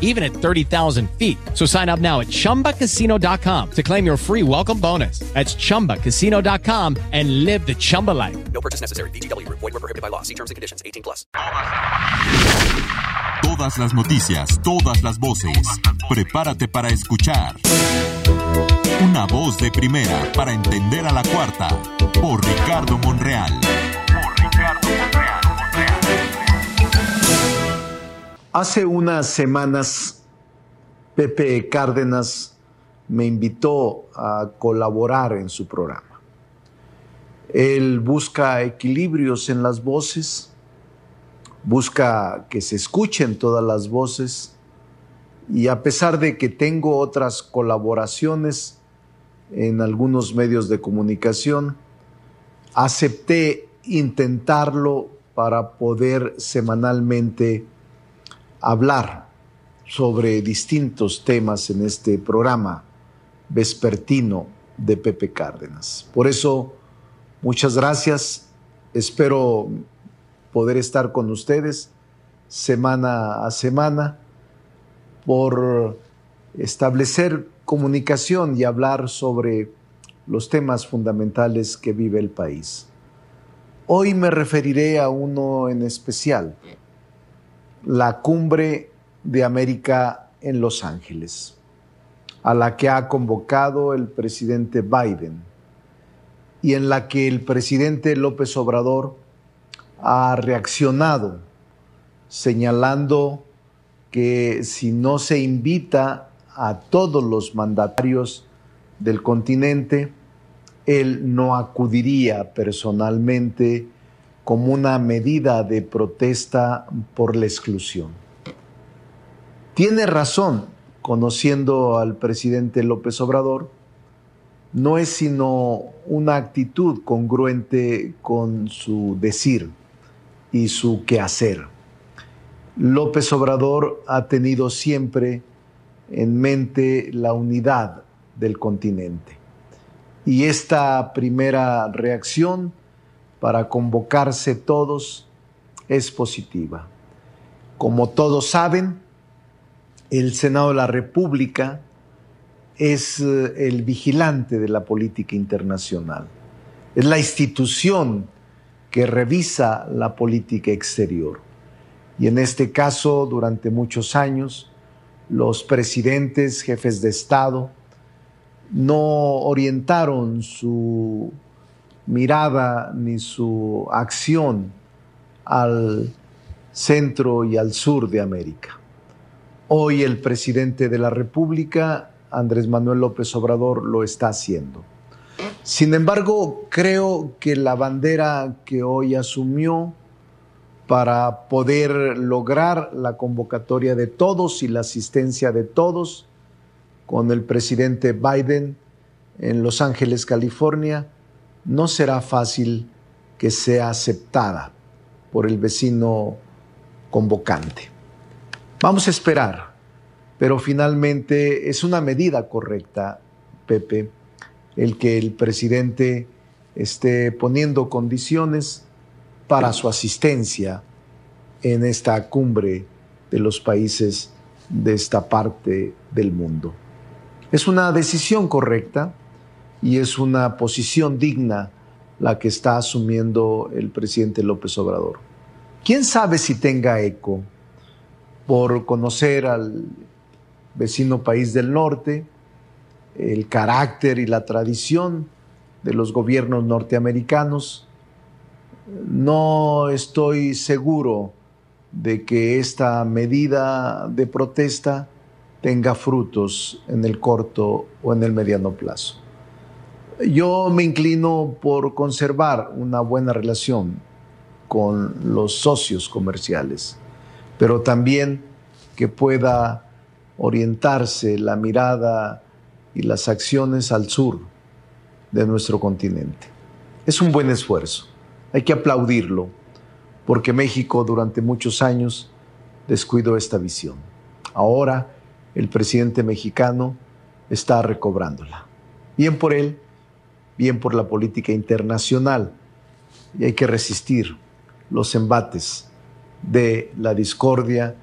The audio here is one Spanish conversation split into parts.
even at 30,000 feet. So sign up now at chumbacasino.com to claim your free welcome bonus. That's chumbacasino.com and live the Chumba life. No purchase necessary. VGW Group. Void were prohibited by law. See terms and conditions. 18 plus. Todas las noticias, todas las voces. Prepárate para escuchar. Una voz de primera para entender a la cuarta. Por Ricardo Monreal. Hace unas semanas, Pepe Cárdenas me invitó a colaborar en su programa. Él busca equilibrios en las voces, busca que se escuchen todas las voces y a pesar de que tengo otras colaboraciones en algunos medios de comunicación, acepté intentarlo para poder semanalmente hablar sobre distintos temas en este programa vespertino de Pepe Cárdenas. Por eso, muchas gracias. Espero poder estar con ustedes semana a semana por establecer comunicación y hablar sobre los temas fundamentales que vive el país. Hoy me referiré a uno en especial, la cumbre de América en Los Ángeles, a la que ha convocado el presidente Biden y en la que el presidente López Obrador ha reaccionado señalando que si no se invita a todos los mandatarios del continente, él no acudiría personalmente como una medida de protesta por la exclusión. Tiene razón, conociendo al presidente López Obrador, no es sino una actitud congruente con su decir y su quehacer. López Obrador ha tenido siempre en mente la unidad del continente. Y esta primera reacción para convocarse todos es positiva. Como todos saben, el Senado de la República es eh, el vigilante de la política internacional. Es la institución que revisa la política exterior. Y en este caso, durante muchos años, los presidentes, jefes de Estado, no orientaron su mirada ni su acción al centro y al sur de América. Hoy el presidente de la República, Andrés Manuel López Obrador, lo está haciendo. Sin embargo, creo que la bandera que hoy asumió para poder lograr la convocatoria de todos y la asistencia de todos con el presidente Biden en Los Ángeles, California, no será fácil que sea aceptada por el vecino convocante. Vamos a esperar, pero finalmente es una medida correcta, Pepe, el que el presidente esté poniendo condiciones para su asistencia en esta cumbre de los países de esta parte del mundo. Es una decisión correcta y es una posición digna la que está asumiendo el presidente López Obrador. ¿Quién sabe si tenga eco por conocer al vecino país del norte, el carácter y la tradición de los gobiernos norteamericanos? No estoy seguro de que esta medida de protesta tenga frutos en el corto o en el mediano plazo. Yo me inclino por conservar una buena relación con los socios comerciales, pero también que pueda orientarse la mirada y las acciones al sur de nuestro continente. Es un buen esfuerzo, hay que aplaudirlo, porque México durante muchos años descuidó esta visión. Ahora el presidente mexicano está recobrándola. Bien por él, bien por la política internacional. Y hay que resistir los embates de la discordia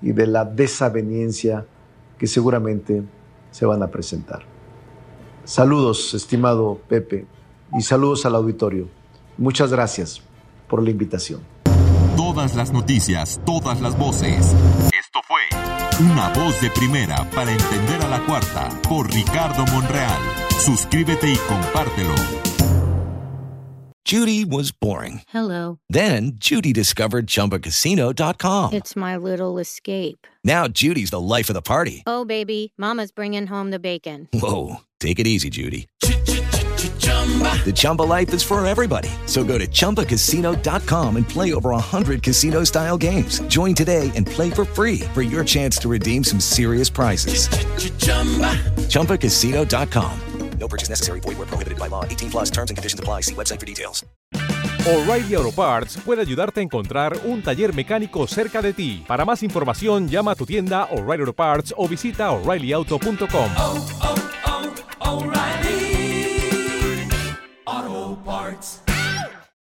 y de la desaveniencia que seguramente se van a presentar. Saludos, estimado Pepe, y saludos al auditorio. Muchas gracias por la invitación. Todas las noticias, todas las voces. Esto fue Una voz de primera para entender a la cuarta por Ricardo Monreal. Suscríbete y compártelo. Judy was boring. Hello. Then Judy discovered ChumbaCasino.com. It's my little escape. Now Judy's the life of the party. Oh, baby, Mama's bringing home the bacon. Whoa, take it easy, Judy. The Chumba life is for everybody. So go to ChumbaCasino.com and play over 100 casino style games. Join today and play for free for your chance to redeem some serious prizes. ChumbaCasino.com. No purchase necessary. Void where prohibited by law. 18 plus terms and conditions apply. See website for details. O'Reilly Auto Parts puede ayudarte a encontrar un taller mecánico cerca de ti. Para más información, llama a tu tienda O'Reilly Auto Parts o visita oreillyauto.com.